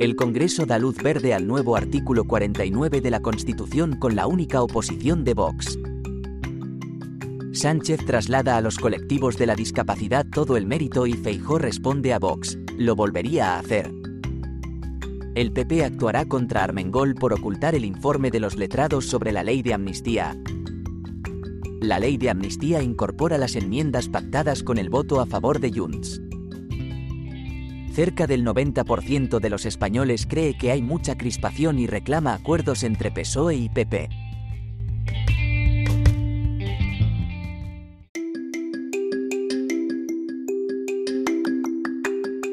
El Congreso da luz verde al nuevo artículo 49 de la Constitución con la única oposición de Vox. Sánchez traslada a los colectivos de la discapacidad todo el mérito y Feijó responde a Vox, lo volvería a hacer. El PP actuará contra Armengol por ocultar el informe de los letrados sobre la ley de amnistía. La ley de amnistía incorpora las enmiendas pactadas con el voto a favor de Junts. Cerca del 90% de los españoles cree que hay mucha crispación y reclama acuerdos entre PSOE y PP.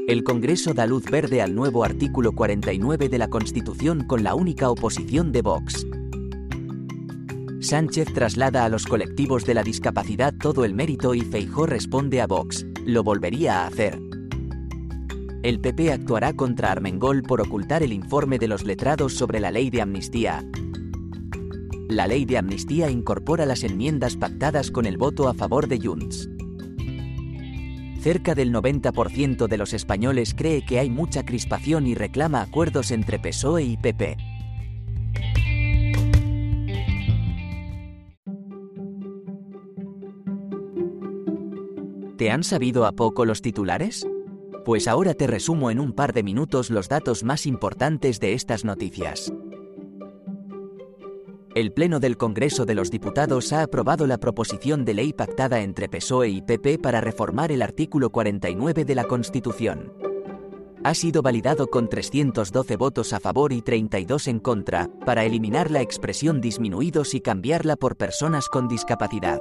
El Congreso da luz verde al nuevo artículo 49 de la Constitución con la única oposición de Vox. Sánchez traslada a los colectivos de la discapacidad todo el mérito y Feijó responde a Vox, lo volvería a hacer. El PP actuará contra Armengol por ocultar el informe de los letrados sobre la ley de amnistía. La ley de amnistía incorpora las enmiendas pactadas con el voto a favor de Junts. Cerca del 90% de los españoles cree que hay mucha crispación y reclama acuerdos entre PSOE y PP. ¿Te han sabido a poco los titulares? Pues ahora te resumo en un par de minutos los datos más importantes de estas noticias. El Pleno del Congreso de los Diputados ha aprobado la proposición de ley pactada entre PSOE y PP para reformar el artículo 49 de la Constitución. Ha sido validado con 312 votos a favor y 32 en contra, para eliminar la expresión disminuidos y cambiarla por personas con discapacidad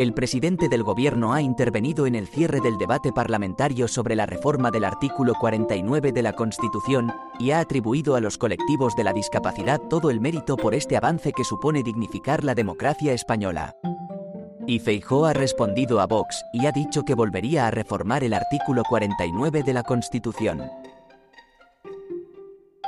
el presidente del Gobierno ha intervenido en el cierre del debate parlamentario sobre la reforma del artículo 49 de la Constitución y ha atribuido a los colectivos de la discapacidad todo el mérito por este avance que supone dignificar la democracia española. Y Feijó ha respondido a Vox y ha dicho que volvería a reformar el artículo 49 de la Constitución.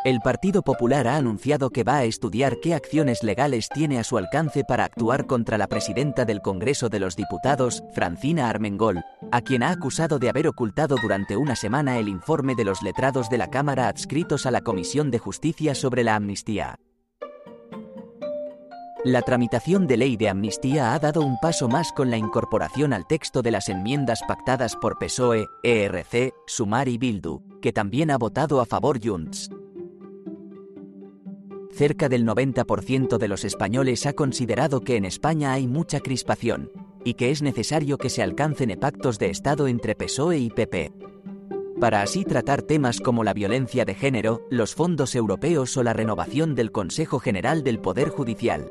El Partido Popular ha anunciado que va a estudiar qué acciones legales tiene a su alcance para actuar contra la presidenta del Congreso de los Diputados, Francina Armengol, a quien ha acusado de haber ocultado durante una semana el informe de los letrados de la Cámara adscritos a la Comisión de Justicia sobre la amnistía. La tramitación de ley de amnistía ha dado un paso más con la incorporación al texto de las enmiendas pactadas por PSOE, ERC, Sumar y Bildu, que también ha votado a favor Junts cerca del 90% de los españoles ha considerado que en España hay mucha crispación, y que es necesario que se alcancen pactos de Estado entre PSOE y PP. Para así tratar temas como la violencia de género, los fondos europeos o la renovación del Consejo General del Poder Judicial.